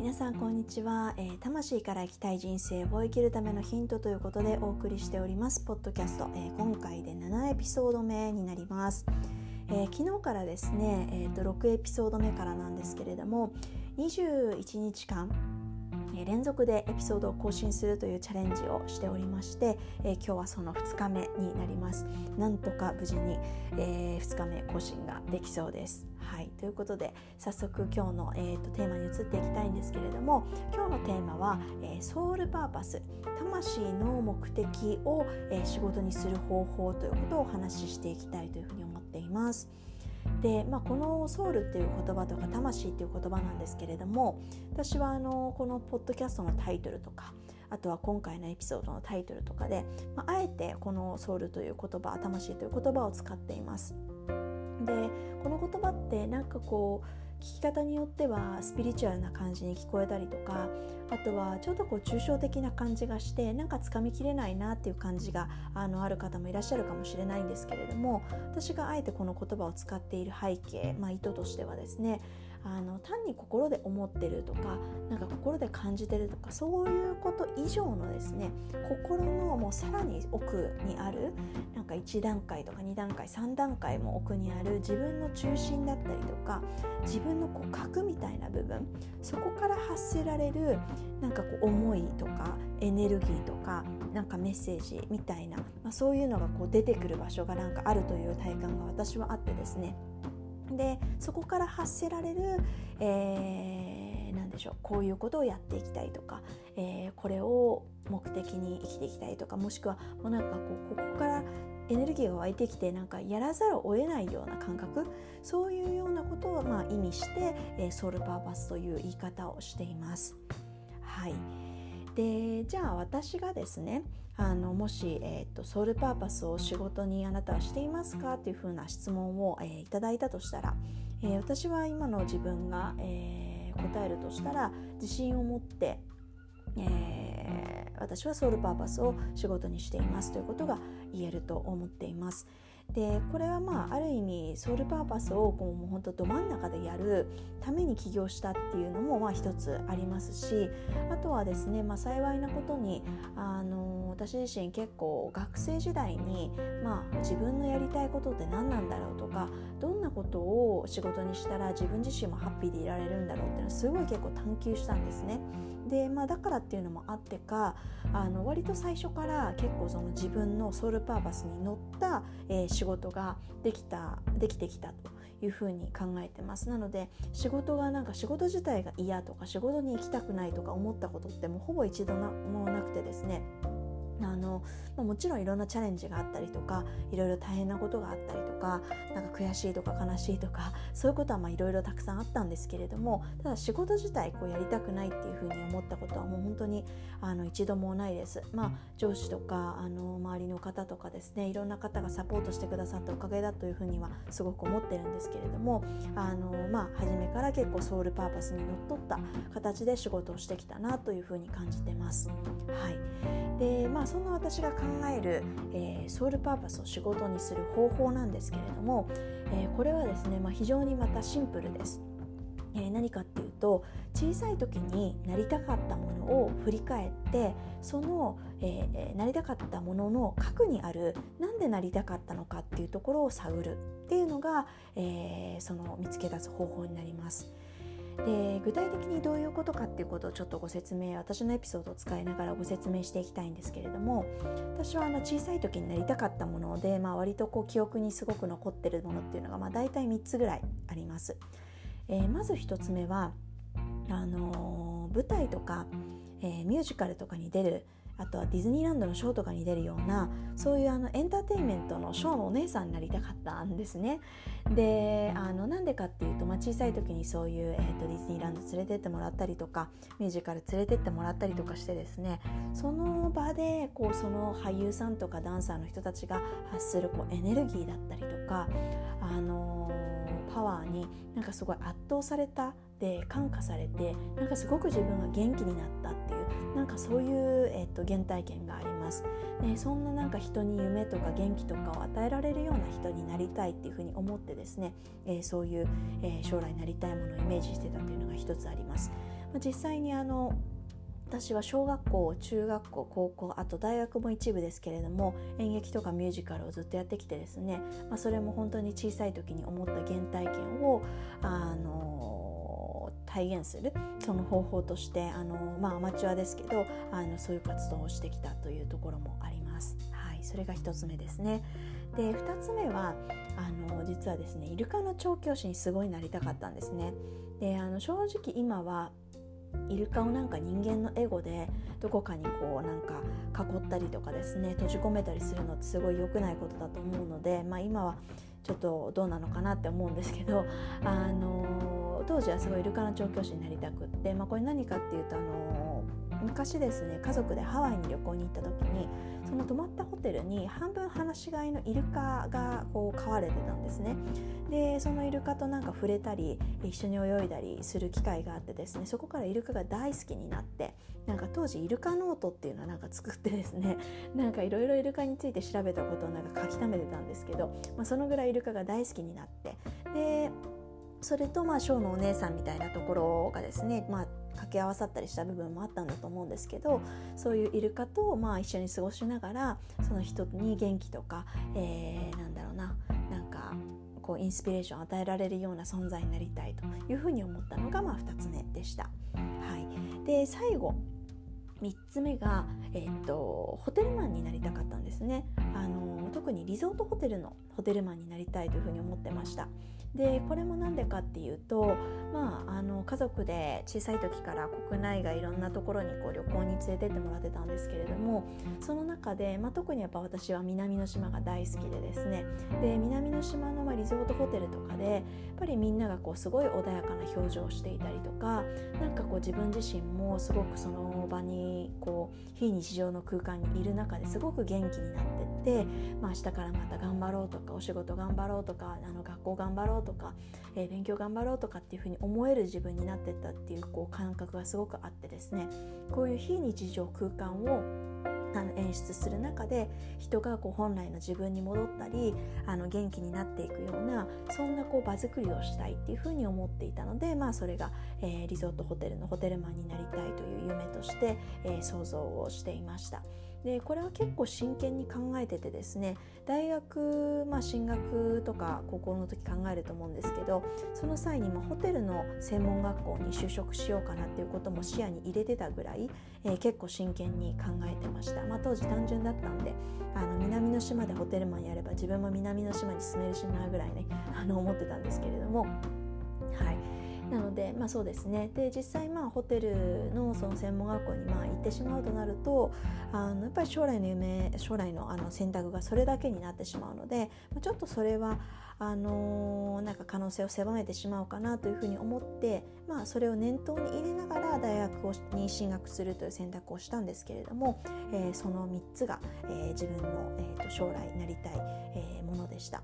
皆さんこんにちは、えー、魂から生きたい人生を生きるためのヒントということでお送りしております。ポッドキャスト、えー、今回で7エピソード目になります、えー、昨日からですね、えーと、と6エピソード目からなんですけれども21日間連続でエピソードを更新するというチャレンジをしておりまして、えー、今日はその2日目になります。なんとか無事に、えー、2日目更新ができそうです。はい。ということで早速今日の、えーと、テーマに移っていきたいんですけれども今日のテーマは、えー、ソウルパーパス魂の目的を、え仕事にする方法ということをお話ししていきたいというふうに思っています。で、まあ、このソウルっていう言葉とか魂っていう言葉なんですけれども私はあのこのポッドキャストのタイトルとかあとは今回のエピソードのタイトルとかで、まあ、あえてこのソウルという言葉魂という言葉を使っています。でこの言葉ってなんかこう聞き方によってはスピリチュアルな感じに聞こえたりとかあとはちょっとこう抽象的な感じがしてなんかつかみきれないなっていう感じがあのある方もいらっしゃるかもしれないんですけれども私があえてこの言葉を使っている背景、まあ、意図としてはですねあの単に心で思ってるとかなんか心で感じてるとかそういうこと以上のですね心のもうさらに奥にあるなんか1段階とか2段階3段階も奥にある自分の中心だったりとか自分のこう核みたいな部分そこから発せられるなんかこう思いとかエネルギーとかなんかメッセージみたいな、まあ、そういうのがこう出てくる場所がなんかあるという体感が私はあってですね。でそこから発せられる、えー、何でしょうこういうことをやっていきたいとか、えー、これを目的に生きていきたいとかもしくはもうなんかこうここからエネルギーが湧いてきてなんかやらざるを得ないような感覚そういうようなことをまあ意味して、えー、ソウルパーパスという言い方をしています。はいでじゃあ私がですねあのもし、えーと、ソウルパーパスを仕事にあなたはしていますかというふうな質問を、えー、いただいたとしたら、えー、私は今の自分が、えー、答えるとしたら自信を持って、え、私はソウルパーパスを仕事にしていますということが言えると思っています。でこれはまあある意味ソウルパーパスをこうもう本当ど真ん中でやるために起業したっていうのもまあ一つありますしあとはですね、まあ、幸いなことにあの私自身結構学生時代に、まあ、自分のやりたいことって何なんだろうとかどんなことを仕事にしたら自分自身もハッピーでいられるんだろうっていうのはすごい結構探求したんですね。でまあ、だからっていうのもあってかあの割と最初から結構その自分のソウルパーパスに乗った、えー、仕事ができたできてきたというふうに考えてます。なので仕事がなんか仕事自体が嫌とか仕事に行きたくないとか思ったことってもうほぼ一度もなくてですね。の、もちろんいろんなチャレンジがあったりとかいろいろ大変なことがあったりとかなんか悔しいとか悲しいとかそういうことはまあいろいろたくさんあったんですけれどもただ仕事自体こうやりたくないっていうふうに思ったことはもう本当にあの一度もないです。まあ、上司とかあの周りの方とかですねいろんな方がサポートしてくださったおかげだというふうにはすごく思ってるんですけれどもあの、まあ、初めから結構ソウルパーパスにのっとった形で仕事をしてきたなというふうに感じてます。はいでまあそんな私が考える、えー、ソウルパーパスを仕事にする方法なんですけれども、えー、これはですね、まあ、非常にまたシンプルです。えー、何かっていうと小さい時になりたかったものを振り返ってその、えー、なりたかったものの核にあるなんでなりたかったのかっていうところを探るっていうのが、えー、その見つけ出す方法になります。で具体的にどういうことかっていうことをちょっとご説明私のエピソードを使いながらご説明していきたいんですけれども私はあの小さい時になりたかったもので、まあ、割とこう記憶にすごく残ってるものっていうのが、まあ、大体3つぐらいあります。えー、まず1つ目はあのー、舞台とか、えー、ミュージカルとかに出るあとはディズニーランドのショーとかに出るようなそういうあのエンターテインメントのショーのお姉さんになりたかったんですね。であのなんでかっていうと、まあ、小さい時にそういう、えーと、ディズニーランド連れてってもらったりとかミュージカル連れてってもらったりとかしてですねその場でこうその俳優さんとかダンサーの人たちが発するこうエネルギーだったりとか、あのー、パワーになんかすごい圧倒されたで感化されてなんかすごく自分が元気になったっていうなんかそういう、えーと、原体験があります、でそんななんか人に夢とか元気とかを与えられるような人になりたいっていうふうに思ってですね、えー、そういう、えー、将来なりたいものをイメージしてたというのが一つあります。まあ、実際にあの私は小学校中学校高校あと大学も一部ですけれども演劇とかミュージカルをずっとやってきてですね、まあ、それも本当に小さい時に思った原体験をあの体現するその方法としてあの、まあ、アマチュアですけどあのそういう活動をしてきたというところもあります。はい、それが1つ目ですね。で2つ目はあの実はですねイルカの調教師にすごいなりたかったんですね。であの正直今はイルカをなんか人間のエゴでどこかにこうなんか囲ったりとかですね閉じ込めたりするのってすごい良くないことだと思うので、まあ、今はちょっとどうなのかなって思うんですけど、あの当時はすごいイルカの調教師になりたくって、まあ、これ何かっていうと、あの昔ですね家族でハワイに旅行に行った時にその泊まったホテルに半分放し飼いのイルカがこう飼われてたんですね。でそのイルカとなんか触れたり一緒に泳いだりする機会があってですねそこからイルカが大好きになってなんか当時イルカノートっていうのをなんか作ってですね なんかいろいろイルカについて調べたことをなんか書き溜めてたんですけど、まあ、そのぐらいイルカが大好きになってでそれとまあショーのお姉さんみたいなところがですね、まあ、掛け合わさったりした部分もあったんだと思うんですけどそういうイルカとまあ一緒に過ごしながらその人に元気とか、えー、なんだろうななんかこうインスピレーションを与えられるような存在になりたいというふうに思ったのがまあ2つ目でした。はい、で最後3つ目が、え、っとホテルマンになりたかったんですねあの特にリゾートホテルのホテルマンになりたいというふうに思ってました。でこれも何でかっていうと、まあ、あの家族で小さい時から国内外いろんなところにこう旅行に連れてってもらってたんですけれどもその中で、まあ、特にやっぱ私は南の島が大好きでですね。で南の島のまリゾートホテルとかでやっぱりみんながこうすごい穏やかな表情をしていたりとかなんかこう自分自身もすごくその場にこう非日常の空間にいる中ですごく元気になってって、まあ、明日からまた頑張ろうとかお仕事頑張ろうとかあの学校頑張ろうとか、えー、勉強頑張ろうとかっていうふうに思える自分になってったっていうこう感覚がすごくあってですねこういう非日常空間をあの演出する中で人がこう本来の自分に戻ったりあの元気になっていくようなそんなこう場作りをしたいっていうふうに思っていたので、まあ、それが、えー、リゾートホテルのホテルマンになりたいという夢として、えー、想像をしていました。でこれは結構真剣に考えててですね大学、まあ、進学とか高校の時考えると思うんですけどその際にもホテルの専門学校に就職しようかなっていうことも視野に入れてたぐらい、えー、結構真剣に考えてました、まあ、当時単純だったんであの南の島でホテルマンやれば自分も南の島に住めるしなぐらいねあの思ってたんですけれどもはい。なのでまあそうですねで実際まあホテルのその専門学校にまあ行ってしまうとなるとあのやっぱり将来の夢将来のあの選択がそれだけになってしまうので、ちょっとそれはあのー、なんか可能性を狭めてしまうかなというふうに思って、まあ、それを念頭に入れながら大学をに進学するという選択をしたんですけれども、えー、その3つが、えー、自分の、えーと、将来なりたい、えー、ものでした。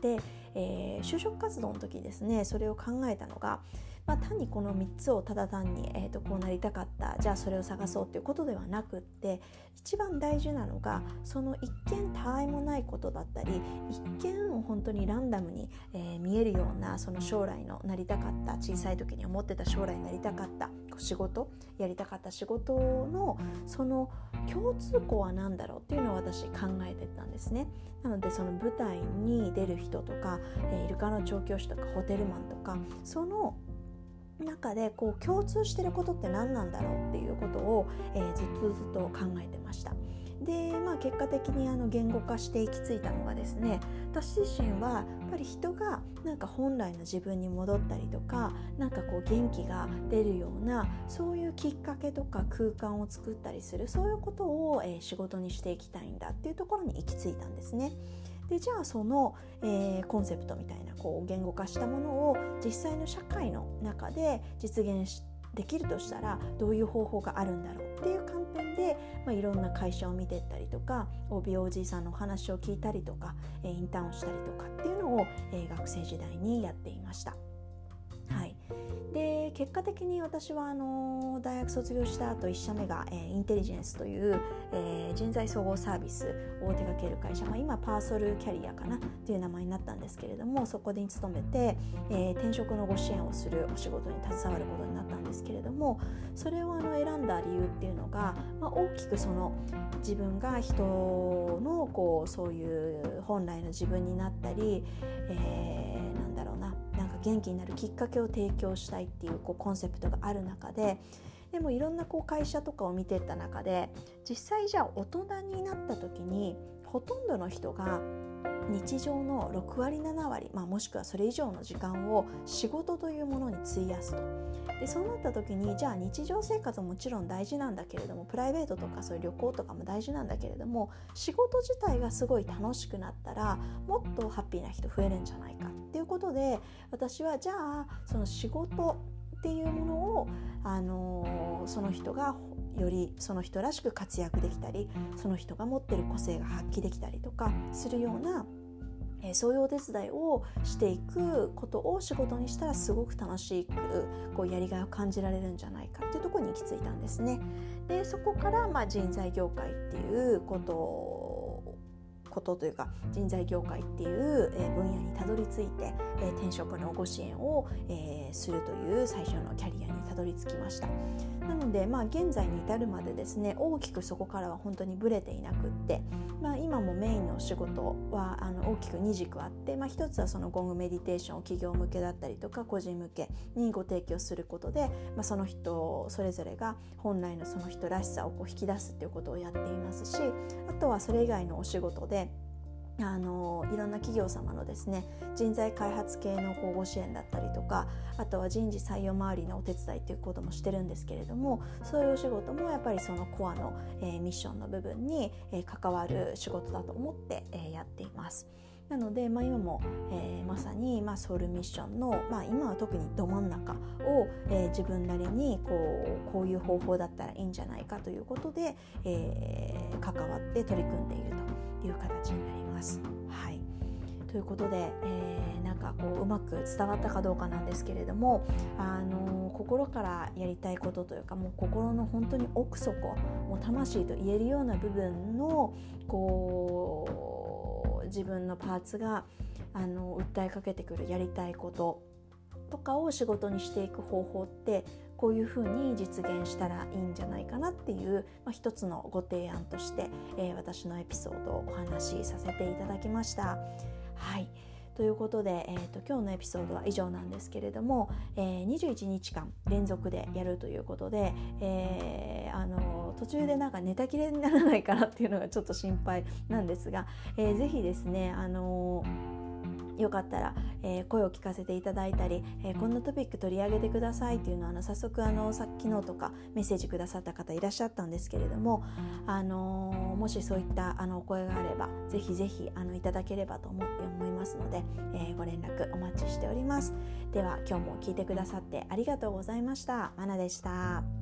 で、えー、就職活動の時にですねそれを考えたのが、まあ、単にこの3つをただ単に、えーと、こうなりたかったじゃあそれを探そうっていうことではなくって一番大事なのがその一見たわいもないことだったり一見本当にランダムに、えー、見えるようなその将来のなりたかった小さい時に思ってた将来になりたかった仕事やりたかった仕事のその共通項は何だろうっていうのを私考えてたんですね。なのでその舞台に出る人とか、えー、イルカの調教師とかホテルマンとかその中でこう共通してることって何なんだろうっていうことを、えー、ずっとずっと考えてました。で、まあ、結果的にあの言語化して行き着いたのがですね私自身はやっぱり人がなんか本来の自分に戻ったりとかなんかこう元気が出るようなそういうきっかけとか空間を作ったりするそういうことを、えー、仕事にしていきたいんだっていうところに行き着いたんですね。でじゃあその、えー、コンセプトみたいなこう言語化したものを実際の社会の中で実現しできるとしたらどういう方法があるんだろうっていう観点で、まあ、いろんな会社を見てったりとか OBOG さんのお話を聞いたりとかインターンをしたりとかっていうのを、えー、学生時代にやっていました。結果的に私はあの大学卒業した後1社目が、えー、インテリジェンスという、えー、人材総合サービスを手掛ける会社、まあ、今パーソルキャリアかなという名前になったんですけれどもそこに勤めて、えー、転職のご支援をするお仕事に携わることになったんですけれどもそれをあの選んだ理由っていうのが、まあ、大きくその自分が人のこうそういう本来の自分になったり、えー、元気になるきっかけを提供したいっていうこうコンセプトがある中ででもいろんなこう会社とかを見てった中で実際じゃあ大人になった時にほとんどの人が日常の6割7割、まあ、もしくはそれ以上の時間を仕事というものに費やすと。でそうなった時にじゃあ日常生活ももちろん大事なんだけれどもプライベートとかそういう旅行とかも大事なんだけれども仕事自体がすごい楽しくなったらもっとハッピーな人増えるんじゃないか。っていうことで私はじゃあその仕事っていうものを、あのー、その人がよりその人らしく活躍できたりその人が持ってる個性が発揮できたりとかするようなえそういうお手伝いをしていくことを仕事にしたらすごく楽しくこうやりがいを感じられるんじゃないかっていうところに行き着いたんですね。でそこからまあ人材業界っていうことことというか人材業界っていう分野にたどり着いて転職のご支援をするという最初のキャリアにどり着きました。なのでまあ現在に至るまでですね大きくそこからは本当にブレていなくって、まあ、今もメインの仕事はあの大きく2軸あって、まあ、一つはそのゴングメディテーションを企業向けだったりとか個人向けにご提供することで、まあ、その人それぞれが本来のその人らしさをこう引き出すっていうことをやっていますしあとはそれ以外のお仕事であのいろんな企業様のですね人材開発系のこうご支援だったりとかあとは人事採用周りのお手伝いということもしてるんですけれどもそういうお仕事もやっぱりそのコアの、えー、ミッションの部分に、えー、関わる仕事だと思って、えー、やっています。なので、まあ、今も、えー、まさに、まあ、ソウルミッションの、まあ、今は特にど真ん中を、えー、自分なりにこうこういう方法だったらいいんじゃないかということで、えー、関わって取り組んでいるという形になります。はい。ということで、えー、なんかこううまく伝わったかどうかなんですけれども、あのー、心からやりたいことというかもう心の本当に奥底もう魂と言えるような部分のこう自分のパーツがあの訴えかけてくるやりたいこととかを仕事にしていく方法ってこういうふうに実現したらいいんじゃないかなっていう、まあ、一つのご提案として、えー、私のエピソードをお話しさせていただきました。はいということで、えーと、今日のエピソードは以上なんですけれども、えー、21日間連続でやるということで、えー、あの途中でなんか寝たきれにならないかなっていうのがちょっと心配なんですが、えー、ぜひですねあのーよかったら、えー、声を聞かせていただいたり、えー、こんなトピック取り上げてくださいっていうのはあの早速あのさ昨日とかメッセージくださった方いらっしゃったんですけれども、あのー、もしそういったあのお声があればぜひぜひあのいただければと思思いますので、えご連絡お待ちしております。では今日も聞いてくださってありがとうございました。まなでした。